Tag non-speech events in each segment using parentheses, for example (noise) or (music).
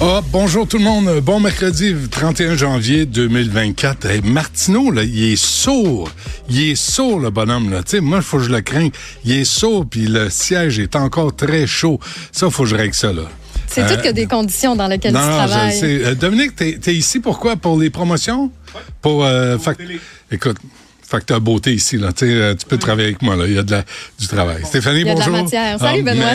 Ah, bonjour tout le monde. Bon mercredi 31 janvier 2024. Hey, Martineau, là, il est sourd. Il est sourd, le bonhomme. Là. sais, moi, il faut que je le craigne. Il est sourd, puis le siège est encore très chaud. Ça, il faut que je règle ça. là. C'est tout que des conditions dans lesquelles non, tu non, travailles. Euh, Dominique, t'es es ici pourquoi? Pour les promotions? Pour, euh, fac- Écoute, facteur beauté ici, là. Tu euh, tu peux travailler avec moi, là. Il y a de la, du travail. Stéphanie, Il y a de la bonjour. matière. Salut, Benoît.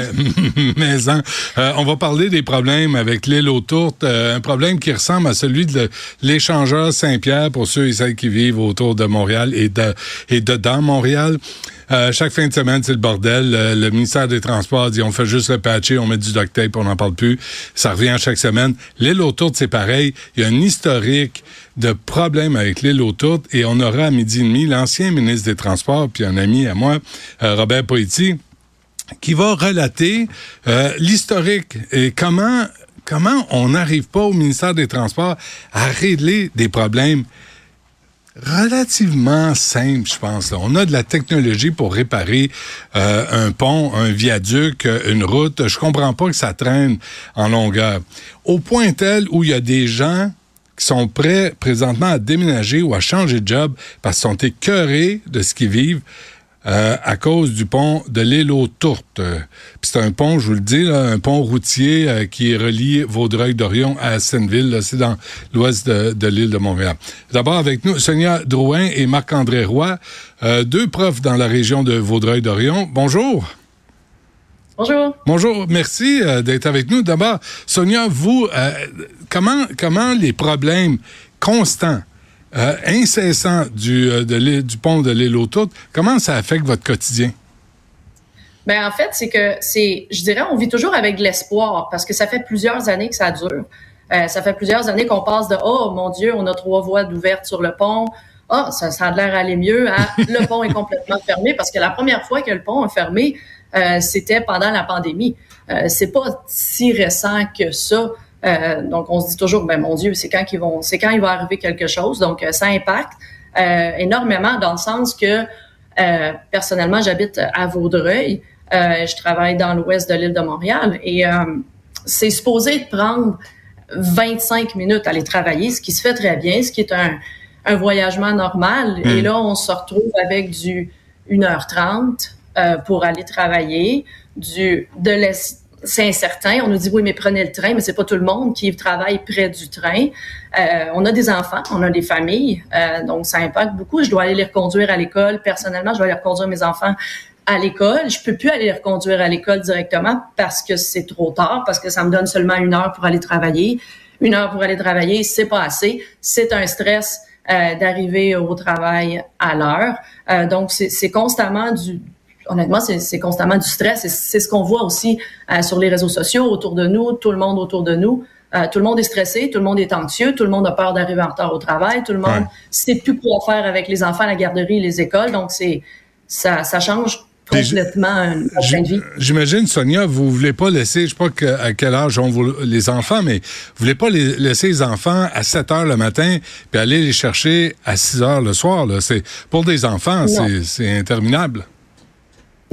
mais- (laughs) mais, hein, euh, on va parler des problèmes avec l'île aux tourtes. euh, un problème qui ressemble à celui de l'échangeur Saint-Pierre pour ceux et celles qui vivent autour de Montréal et de, et de dans Montréal. Euh, chaque fin de semaine, c'est le bordel. Euh, le ministère des Transports dit on fait juste le patcher, on met du duct tape, on n'en parle plus. Ça revient chaque semaine. L'île aux tourtes, c'est pareil. Il y a un historique de problèmes avec l'île aux tourtes et on aura à midi et demi l'ancien ministre des Transports, puis un ami à moi, euh, Robert Poiti, qui va relater euh, l'historique et comment comment on n'arrive pas au ministère des Transports à régler des problèmes relativement simples, je pense. On a de la technologie pour réparer euh, un pont, un viaduc, une route. Je comprends pas que ça traîne en longueur. Au point tel où il y a des gens qui sont prêts présentement à déménager ou à changer de job parce qu'ils sont écœurés de ce qu'ils vivent euh, à cause du pont de l'île aux Tourtes. Euh, c'est un pont, je vous le dis, là, un pont routier euh, qui relie Vaudreuil-Dorion à Senneville. là. C'est dans l'ouest de, de l'île de Montréal. D'abord avec nous, Sonia Drouin et Marc-André Roy, euh, deux profs dans la région de Vaudreuil-Dorion. Bonjour. Bonjour. Bonjour, merci euh, d'être avec nous. D'abord, Sonia, vous, euh, comment, comment les problèmes constants, euh, incessants du, de l'île- du pont de l'île aux comment ça affecte votre quotidien? Ben en fait, c'est que c'est, je dirais, on vit toujours avec de l'espoir parce que ça fait plusieurs années que ça dure. Ça fait plusieurs années qu'on passe de oh mon Dieu, on a trois voies d'ouverture sur le pont. Ah, ça, ça a l'air aller mieux. à le pont est complètement fermé parce que la première fois que le pont est fermé, euh, c'était pendant la pandémie. Euh, c'est pas si récent que ça. Euh, donc on se dit toujours, ben mon Dieu, c'est quand qu'ils vont, c'est quand il va arriver quelque chose. Donc euh, ça impacte euh, énormément dans le sens que euh, personnellement, j'habite à Vaudreuil. Euh, je travaille dans l'ouest de l'île de Montréal et euh, c'est supposé de prendre 25 minutes à aller travailler, ce qui se fait très bien, ce qui est un, un voyagement normal. Et là, on se retrouve avec du 1h30 euh, pour aller travailler, du de l'es- c'est incertain. On nous dit oui, mais prenez le train, mais c'est pas tout le monde qui travaille près du train. Euh, on a des enfants, on a des familles, euh, donc ça impacte beaucoup. Je dois aller les reconduire à l'école. Personnellement, je dois aller reconduire mes enfants à l'école. Je peux plus aller les reconduire à l'école directement parce que c'est trop tard, parce que ça me donne seulement une heure pour aller travailler. Une heure pour aller travailler, c'est pas assez. C'est un stress euh, d'arriver au travail à l'heure. Euh, donc, c'est constamment du, honnêtement, c'est constamment du stress. Et C'est ce qu'on voit aussi euh, sur les réseaux sociaux autour de nous, tout le monde autour de nous. Euh, tout le monde est stressé, tout le monde est anxieux, tout le monde a peur d'arriver en retard au travail, tout le monde Ouais. sait plus quoi faire avec les enfants, la garderie, les écoles. Donc, c'est ça, ça change complètement un train de vie. J'imagine, Sonia, vous voulez pas laisser, je sais pas que- à quel âge ont les enfants, mais vous voulez pas les- laisser les enfants à 7 heures le matin puis aller les chercher à 6 heures le soir. Là. C'est, pour des enfants, c'est interminable.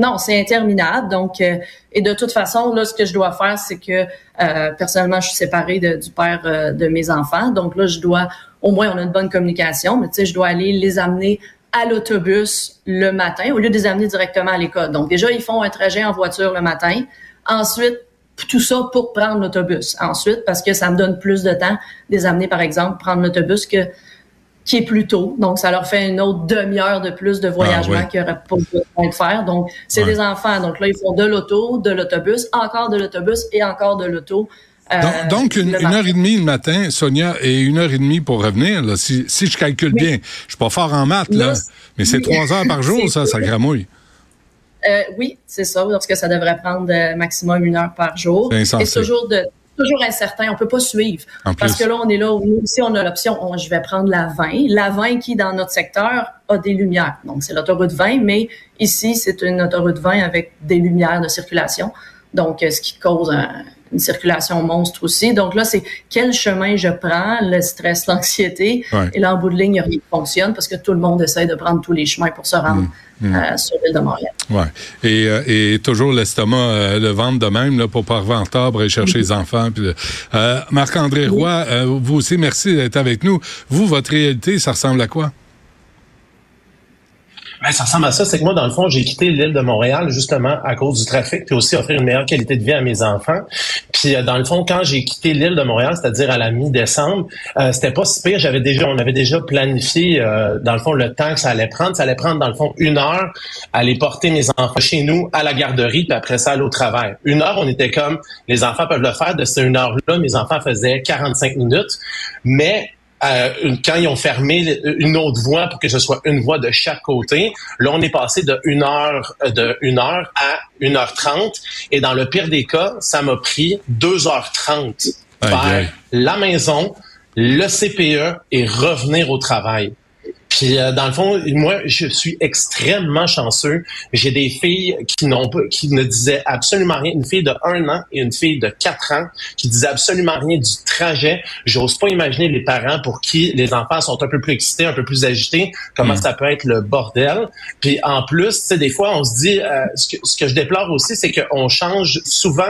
Non, c'est interminable. Donc, euh, et de toute façon, là, ce que je dois faire, c'est que euh, personnellement, je suis séparée du père euh, de mes enfants. Donc là, je dois, au moins, on a une bonne communication, mais tu sais, je dois aller les amener à l'autobus le matin au lieu de les amener directement à l'école. Donc déjà, ils font un trajet en voiture le matin. Ensuite, tout ça pour prendre l'autobus. Ensuite, parce que ça me donne plus de temps de les amener, par exemple, prendre l'autobus que qui est plus tôt. Donc, ça leur fait une autre demi-heure de plus de voyagement Ah, ouais. qu'ils n'auraient pas besoin de faire. Donc, c'est des enfants. Donc là, ils font de l'auto, de l'autobus, encore de l'autobus et encore de l'auto. Euh, Donc, donc, une, heure et demie le matin, Sonia, et une heure et demie pour revenir. Là, si, si je calcule Oui. bien, je suis pas fort en maths, là, mais c'est oui. trois heures par (laughs) jour, ça, ça gramouille. Euh, oui, c'est ça, parce que ça devrait prendre euh, maximum une heure par jour. C'est toujours de toujours incertain, on peut pas suivre. Parce que là, on est là, où nous aussi, on a l'option, on- je vais prendre la 20. La 20 qui, dans notre secteur, a des lumières. Donc, c'est l'autoroute 20, mais ici, c'est une autoroute 20 avec des lumières de circulation. Donc, euh, ce qui cause un- une circulation monstre aussi. Donc là, c'est quel chemin je prends, le stress, (laughs) l'anxiété. Ouais. Et là, en bout de ligne, rien qui fonctionne parce que tout le monde essaie de prendre tous les chemins pour se rendre Mmh. euh, sur l'île de Montréal. Ouais. Et, euh, et toujours l'estomac, euh, le ventre de même, là, pour pas en aller chercher les enfants. puis, euh, Marc-André Roy, euh, vous aussi, merci d'être avec nous. Vous, votre réalité, ça ressemble à quoi? Ben, ça ressemble à ça. C'est que moi, dans le fond, j'ai quitté l'île de Montréal justement à cause du trafic, puis aussi offrir une meilleure qualité de vie à mes enfants. Puis euh, dans le fond, quand j'ai quitté l'île de Montréal, c'est-à-dire à la mi-décembre, euh, c'était pas si pire. J'avais déjà, on avait déjà planifié euh, dans le fond le temps que ça allait prendre. Ça allait prendre dans le fond une heure à aller porter mes enfants chez nous à la garderie, puis après ça aller au travail. Une heure, on était comme les enfants peuvent le faire. De cette une heure-là, mes enfants faisaient 45 minutes, mais euh, une- quand ils ont fermé une autre voie pour que ce soit une voie de chaque côté, là on est passé de une heure euh, de une heure à 1h30 et dans le pire des cas, ça m'a pris 2h30 Aïe, faire aïe. la maison, le CPE et revenir au travail. Puis euh, dans le fond, moi, je suis extrêmement chanceux. J'ai des filles qui n'ont pas, qui ne disaient absolument rien. Une fille de un an et une fille de quatre ans qui disaient absolument rien du trajet. J'ose pas imaginer les parents pour qui les enfants sont un peu plus excités, un peu plus agités, comment ça peut être le bordel. Puis en plus, tu sais, des fois, on se dit, euh, ce, que, ce que je déplore aussi, c'est qu'on change souvent,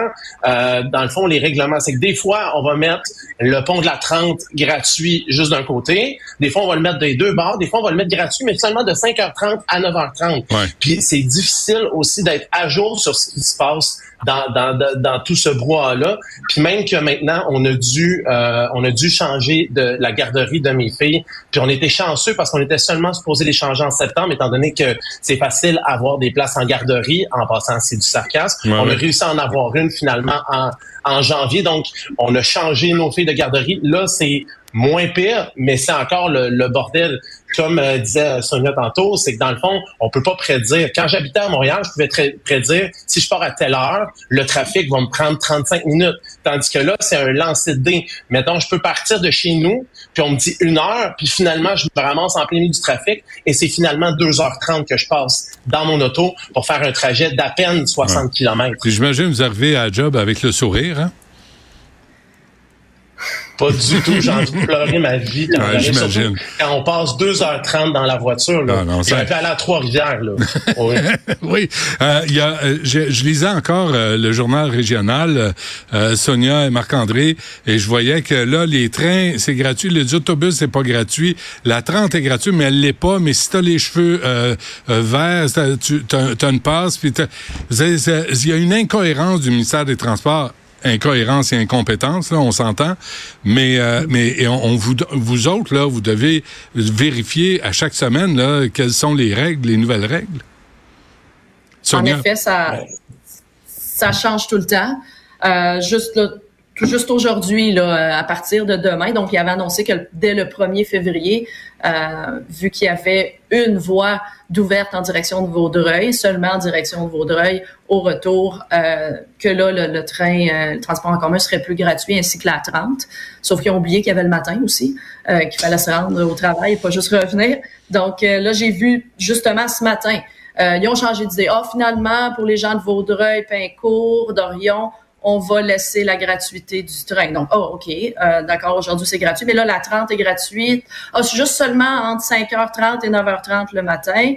euh, dans le fond, les règlements. C'est que des fois, on va mettre le pont de la 30 gratuit juste d'un côté. Des fois, on va le mettre des deux bords. Des fois, on va le mettre gratuit, mais seulement de 5h30 à 9h30. Ouais. Puis c'est difficile aussi d'être à jour sur ce qui se passe dans, dans, dans, tout ce brouhaha-là. Puis même que maintenant, on a dû euh, on a dû changer de la garderie de mes filles. Puis on était chanceux parce qu'on était seulement supposé les changer en septembre, étant donné que c'est facile avoir des places en garderie. En passant, c'est du sarcasme. Ouais, on ouais. a réussi à en avoir une finalement en, en janvier. Donc, on a changé nos filles de garderie. Là, c'est moins pire, mais c'est encore le, le bordel. Comme euh, disait Sonia tantôt, c'est que dans le fond, on peut pas prédire. Quand j'habitais à Montréal, je pouvais prédire si je pars à telle heure, le trafic va me prendre 35 minutes. Tandis que là, c'est un lancer de dés. Mettons, je peux partir de chez nous, puis on me dit une heure, puis finalement, je me ramasse en plein milieu du trafic, et c'est finalement 2h30 que je passe dans mon auto pour faire un trajet d'à peine 60 km. Puis j'imagine que vous arrivez à la job avec le sourire, hein? Pas du tout. J'ai envie de pleurer ma vie. Quand, Ouais, j'imagine. quand on passe 2h30 dans la voiture, là. Non, non, ça- aller à Trois-Rivières, là. (laughs) Oui. oui, euh, il y a, euh, je, je lisais encore euh, le journal régional, euh, Sonia et Marc-André, et je voyais que là, les trains, c'est gratuit, les autobus, c'est pas gratuit, la 30 est gratuite, mais elle l'est pas, mais si t'as les cheveux verts, t'as- tu t'as, t'as une passe, il y a une incohérence du ministère des Transports incohérence et incompétence, là, on s'entend. Mais, euh, mais et on, on vous, vous autres, là, vous devez vérifier à chaque semaine là, quelles sont les règles, les nouvelles règles. En effet, ça, ça change tout le temps. Euh, juste là, tout juste aujourd'hui, là, à partir de demain, donc il avait annoncé que dès le 1er février, euh, vu qu'il y avait une voie d'ouverte en direction de Vaudreuil, seulement en direction de Vaudreuil, au retour, euh, que là, le, le train, euh, le transport en commun serait plus gratuit, ainsi que la 30. Sauf qu'ils ont oublié qu'il y avait le matin aussi, euh, qu'il fallait se rendre au travail et pas juste revenir. Donc euh, là, j'ai vu justement ce matin, ils ont changé d'idée. Ah, finalement, pour les gens de Vaudreuil, Pincourt, d'Orion, on va laisser la gratuité du train. Donc, oh, OK, euh, d'accord, aujourd'hui c'est gratuit, mais là, la 30 est gratuite. Ah, c'est juste seulement entre 5h30 et 9h30 le matin.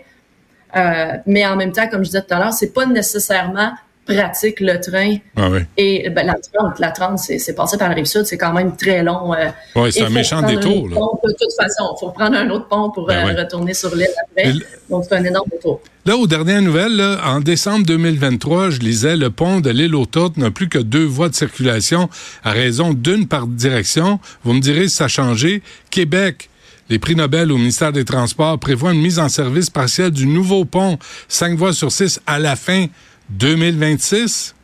Euh, mais en même temps, comme je disais tout à l'heure, c'est pas nécessairement pratique le train. Ah oui. Et ben, la 30, la 30 c'est, passé par la rive sud, c'est quand même très long. Euh, Oui, c'est un méchant détour, là. pont, de toute façon, il faut prendre un autre pont pour Ben euh, retourner sur l'île après. Donc, c'est un énorme détour. Là, aux dernières nouvelles, là, en décembre 2023, je lisais, le pont de l'île aux n'a plus que deux voies de circulation à raison d'une par direction. Vous me direz si ça a changé. Québec, les prix Nobel au ministère des Transports prévoient une mise en service partielle du nouveau pont, cinq voies sur six, à la fin 2026.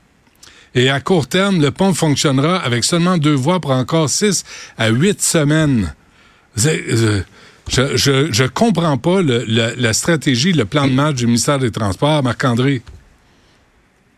Et à court terme, le pont fonctionnera avec seulement deux voies pour encore six à huit semaines. Euh, Je, je, je comprends pas la stratégie, le plan de match du ministère des Transports, Marc-André.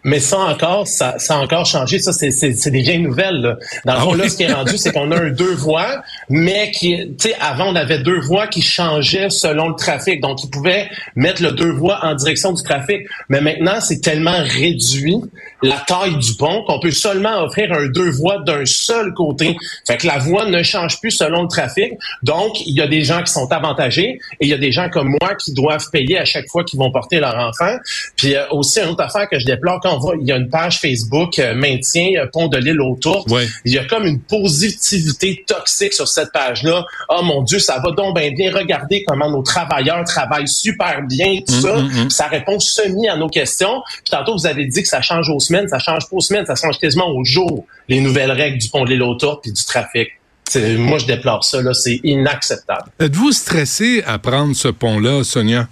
Mais ça encore, ça, ça a encore changé. Ça, c'est, c'est, c'est des vieilles nouvelles. Là. Dans le Ah fond, là, ce qui est rendu, c'est qu'on a un deux voies, mais qui, tu sais, avant, on avait deux voies qui changeaient selon le trafic. Donc, ils pouvaient mettre le deux voies en direction du trafic. Mais maintenant, c'est tellement réduit la taille du pont qu'on peut seulement offrir un deux voies d'un seul côté. Fait que la voie ne change plus selon le trafic. Donc, il y a des gens qui sont avantagés et il y a des gens comme moi qui doivent payer à chaque fois qu'ils vont porter leur enfant. Puis euh, aussi, une autre affaire que je déplore, quand on voit, il y a une page Facebook euh, maintien euh, pont de l'île autour. Ouais. Il y a comme une positivité toxique sur cette page-là. Oh mon Dieu, ça va donc bien bien. Regardez comment nos travailleurs travaillent super bien, tout Mm, ça. mm, mm. Ça répond semi à nos questions. Puis tantôt, vous avez dit que ça change aux semaines. Ça change pas aux semaines, ça change quasiment au jour, les nouvelles règles du pont de l'île autour puis du trafic. Moi, je déplore ça. là. C'est inacceptable. Êtes-vous stressé à prendre ce pont-là, Sonia?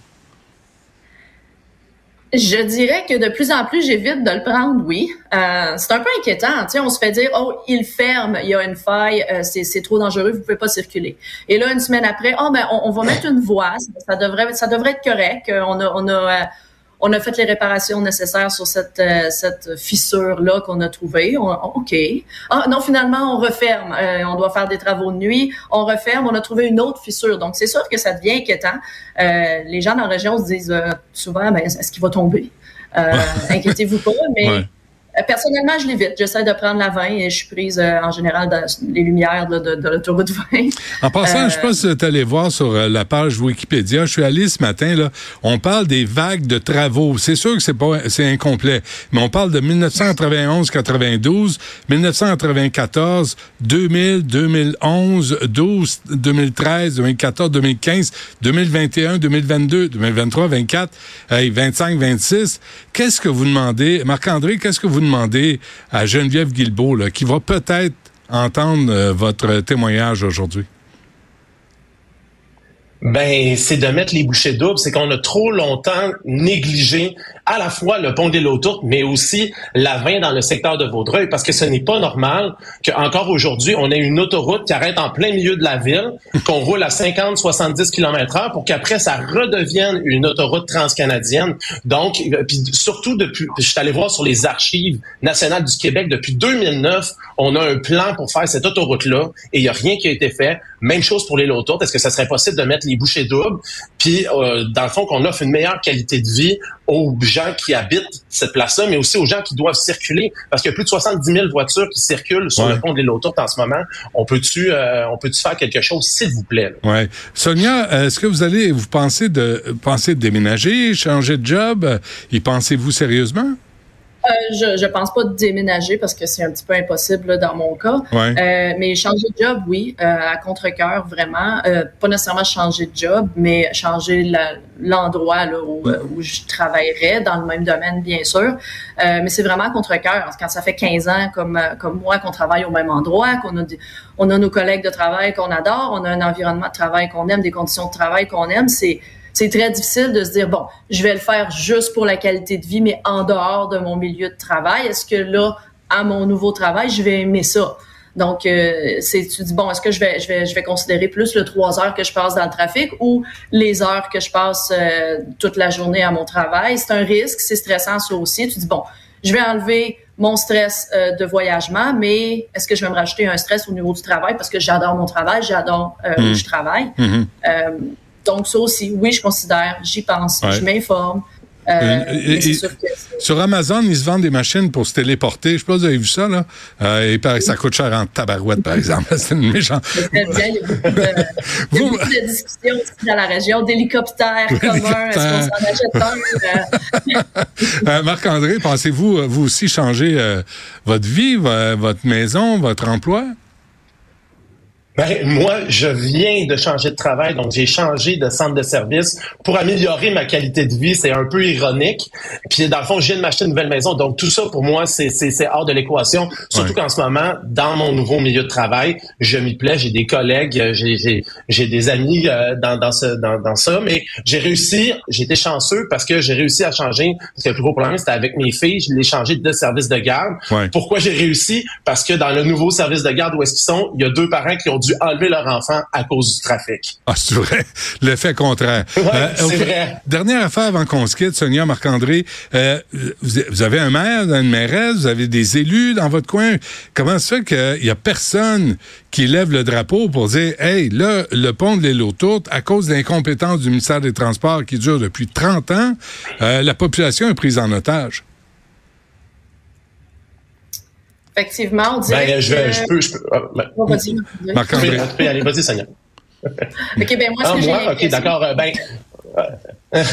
Je dirais que de plus en plus, j'évite de le prendre, oui. Euh, c'est un peu inquiétant. Tu sais, on se fait dire, oh, il ferme, il y a une faille, euh, c'est, trop dangereux, vous pouvez pas circuler. Et là, une semaine après, oh, ben, on, va mettre une voie, ça devrait, ça devrait être correct. Euh, On a, on a, euh, on a fait les réparations nécessaires sur cette, euh, cette fissure-là qu'on a trouvée. On- on- OK. Ah, non, finalement, on referme. Euh, on doit faire des travaux de nuit. On referme. On a trouvé une autre fissure. Donc, c'est sûr que ça devient inquiétant. Euh, les gens dans la région se disent euh, souvent, ben, est-ce qu'il va tomber? Euh, (laughs) inquiétez-vous pas, mais Ouais. Euh, personnellement, je l'évite. J'essaie de prendre la 20 et je suis prise euh, en général dans les lumières là, de, de l'autoroute 20. En passant, Euh, je sais pas si vous êtes allé voir sur euh, la page Wikipédia. Je suis allé ce matin, là. On parle des vagues de travaux. C'est sûr que c'est pas, c'est incomplet. Mais on parle de 1991-92, 1994, 2000, 2011, 12, 2013, 2014, 2015, 2021, 2022, 2023, 24, hey, 25, 26. Qu'est-ce que vous demandez? Marc-André, qu'est-ce que vous demandez à Geneviève Guilbeault, qui va peut-être entendre euh, votre témoignage aujourd'hui? Ben, c'est de mettre les bouchées doubles. C'est qu'on a trop longtemps négligé à la fois le pont des Lautourtes, mais aussi la 20 dans le secteur de Vaudreuil, parce que ce n'est pas normal qu'encore aujourd'hui, on ait une autoroute qui arrête en plein milieu de la ville, qu'on roule à 50, 70 km heure pour qu'après, ça redevienne une autoroute transcanadienne. Donc, euh, puis surtout depuis, je suis allé voir sur les archives nationales du Québec, depuis 2009, on a un plan pour faire cette autoroute-là et il n'y a rien qui a été fait. Même chose pour les Lautourtes. Est-ce que ça serait possible de mettre les bouchées doubles, puis euh, dans le fond qu'on offre une meilleure qualité de vie aux gens qui habitent cette place-là, mais aussi aux gens qui doivent circuler, parce qu'il y a plus de 70 000 voitures qui circulent sur Ouais. le pont de l'île en ce moment. On peut-tu, euh, on peut-tu faire quelque chose, s'il vous plaît? là? Ouais. Sonia, est-ce que vous allez, vous pensez de, pensez de déménager, changer de job? Euh, Y pensez-vous sérieusement? Euh, je, je pense pas de déménager parce que c'est un petit peu impossible là, dans mon cas. Ouais. Euh, mais changer de job, oui, euh, à contre-cœur, vraiment. Euh, pas nécessairement changer de job, mais changer l'endroit où, où je travaillerais, dans le même domaine, bien sûr. Euh, mais c'est vraiment à contre-cœur. Quand ça fait 15 ans, comme, comme moi, qu'on travaille au même endroit, qu'on a, des- on a nos collègues de travail qu'on adore, on a un environnement de travail qu'on aime, des conditions de travail qu'on aime, c'est c'est très difficile de se dire bon, je vais le faire juste pour la qualité de vie, mais en dehors de mon milieu de travail. Est-ce que là, à mon nouveau travail, je vais aimer ça? Donc, euh, c'est tu dis bon, est-ce que je vais je vais je vais considérer plus le trois heures que je passe dans le trafic ou les heures que je passe euh, toute la journée à mon travail? C'est un risque, c'est stressant ça aussi. Tu dis bon, je vais enlever mon stress euh, de voyagement, mais est-ce que je vais me rajouter un stress au niveau du travail? Parce que j'adore mon travail, j'adore euh, où je travaille. Euh, donc ça aussi, oui, je considère, j'y pense, Ouais. je m'informe. Euh, et- et- sûr que c'est- Sur Amazon, ils se vendent des machines pour se téléporter. Je sais pas si vous avez vu ça, là. Euh, que ça coûte cher en tabarouette, par exemple. (laughs) C'est une méchante. bien. Il y a beaucoup de, (laughs) Vous- beaucoup discussions aussi dans la région d'hélicoptères (laughs) communs. Est-ce qu'on s'en achète un? Euh, Euh, Marc-André, pensez-vous, euh, vous aussi, changer euh, votre vie, vo- votre maison, votre emploi? Ben, moi, je viens de changer de travail, donc j'ai changé de centre de service pour améliorer ma qualité de vie. C'est un peu ironique. Puis dans le fond, je viens de m'acheter une nouvelle maison, donc tout ça pour moi, c'est hors de l'équation. Surtout Ouais. qu'en ce moment, dans mon nouveau milieu de travail, je m'y plais. J'ai des collègues, euh, j'ai des amis euh, dans dans ce dans dans ça, mais j'ai réussi. J'ai été chanceux parce que j'ai réussi à changer. Parce que le plus gros problème, c'était avec mes filles. Je l'ai changé de service de garde. Ouais. Pourquoi j'ai réussi? Parce que dans le nouveau service de garde où est-ce qu'ils sont, il y a deux parents qui ont dû enlever leur enfant à cause du trafic. Ah, c'est vrai. (laughs) L'effet contraire. Euh, c'est vrai. Dernière affaire avant qu'on se quitte, Sonia, Marc-André. Euh, vous, avez un maire, une mairesse, vous avez des élus dans votre coin. Comment ça fait qu'il y a personne qui lève le drapeau pour dire, hey, là, le pont de l'île aux Tourtes, à cause de l'incompétence du ministère des Transports qui dure depuis 30 ans, euh, la population est prise en otage? Effectivement, on dirait Ben, je, que... je peux, je peux. ah, ben, Oh, vas-y. Marc-André. tu peux y aller, vas-y, Sonia. OK, ben moi, ce Ah, que j'ai moi, ok, d'accord. euh, Ben, (laughs)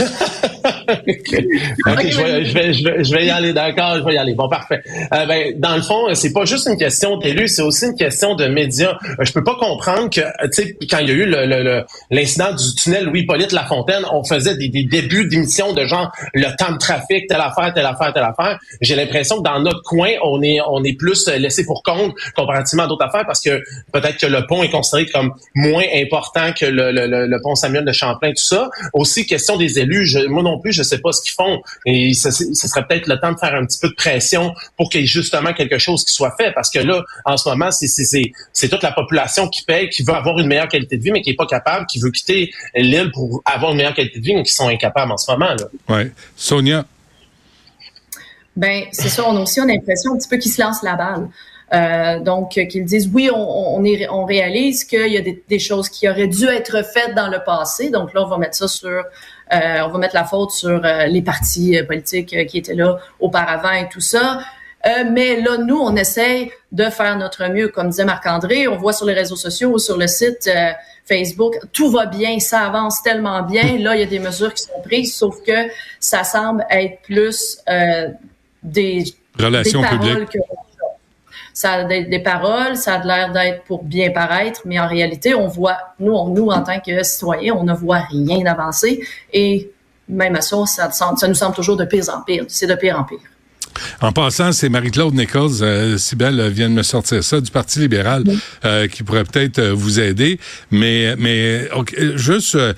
euh, ok, je vais, je vais, je vais, je vais y aller, d'accord, je vais y aller. Bon, parfait. Euh, ben, dans le fond, c'est pas juste une question d'élus, c'est aussi une question de médias. Euh, Je peux pas comprendre que, euh, tu sais, quand il y a eu le- le- le- l'incident du tunnel Louis-Polyte Lafontaine, on faisait des, des débuts d'émissions de genre le temps de trafic, telle affaire, telle affaire, telle affaire. J'ai l'impression que dans notre coin, on est, on est plus euh, laissé pour compte comparativement à d'autres affaires parce que peut-être que le pont est considéré comme moins important que le, le- le- le pont Samuel de Champlain, tout ça. Aussi, question des élus, moi non plus, je sais pas ce qu'ils font. Et ce, ce serait peut-être le temps de faire un petit peu de pression pour qu'il y ait justement quelque chose qui soit fait. Parce que là, en ce moment, c'est- toute la population qui paye, qui veut avoir une meilleure qualité de vie, mais qui est pas capable, qui veut quitter l'île pour avoir une meilleure qualité de vie, mais qui sont incapables en ce moment. Là. Ouais. Sonia? Ben, c'est ça, on a aussi une impression un petit peu qu'ils se lancent la balle. Euh, donc, euh, qu'ils disent oui, on, on, est, on réalise qu'il y a des, des, choses qui auraient dû être faites dans le passé. Donc là, on va mettre ça sur, euh, on va mettre la faute sur euh, les partis politiques euh, qui étaient là auparavant et tout ça. Euh, mais là, nous, on essaye de faire notre mieux. Comme disait Marc-André, on voit sur les réseaux sociaux ou sur le site euh, Facebook, tout va bien, ça avance tellement bien. Là, il y a des mesures qui sont prises, sauf que ça semble être plus euh, des, Relations des paroles publiques. que ça a des, paroles, ça a l'air d'être pour bien paraître, mais en réalité, on voit, nous, on, nous en tant que citoyens, on ne voit rien d'avancer et même à ça, ça, ça nous semble toujours de pire en pire. C'est de pire en pire. En passant, c'est Marie-Claude Nichols, euh, euh, vient de me sortir ça, du Parti libéral, oui. euh, qui pourrait peut-être euh, vous aider. Mais, mais okay, juste euh,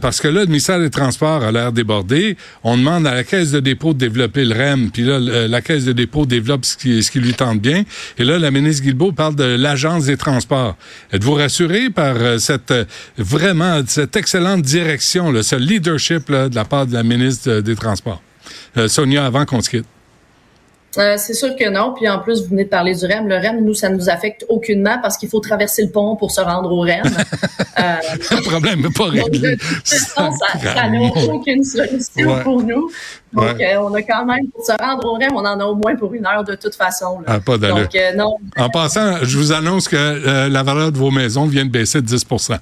parce que là, le ministère des Transports a l'air débordé, on demande à la Caisse de dépôt de développer le REM, puis là, la Caisse de dépôt développe ce qui, ce qui lui tente bien. Et là, la ministre Guilbeault parle de l'Agence des transports. Êtes-vous rassuré par euh, cette vraiment cette excellente direction, là, ce leadership là, de la part de la ministre des Transports? Euh, Sonia, avant qu'on se quitte. Euh, c'est sûr que non. Puis en plus, vous venez de parler du REM. Le REM, nous, ça nous affecte aucunement parce qu'il faut traverser le pont pour se rendre au REM. (laughs) euh, le problème n'est pas réglé. ça n'a aucune solution ouais. pour nous. Donc, ouais. euh, on a quand même, pour se rendre au REM, on en a au moins pour une heure de toute façon. Là. Ah, pas Donc, euh, non. En passant, je vous annonce que la valeur de vos maisons vient de baisser de 10 ah.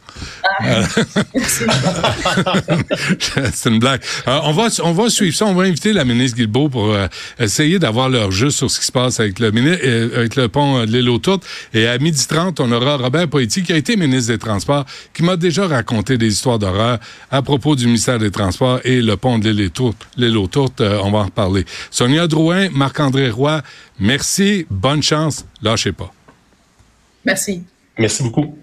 (laughs) C'est une blague. Euh, on, va, on va suivre ça. On va inviter la ministre Guilbeault pour euh, essayer d'avoir leur juste sur ce qui se passe avec le, euh, avec le pont de l'île aux Tourtes. Et à 12h30, on aura Robert Poiti, qui a été ministre des Transports, qui m'a déjà raconté des histoires d'horreur à propos du ministère des Transports et le pont de l'île aux Tourtes. Euh, on va en reparler. Sonia Drouin, Marc-André Roy, merci, bonne chance, lâchez pas. Merci. Merci beaucoup.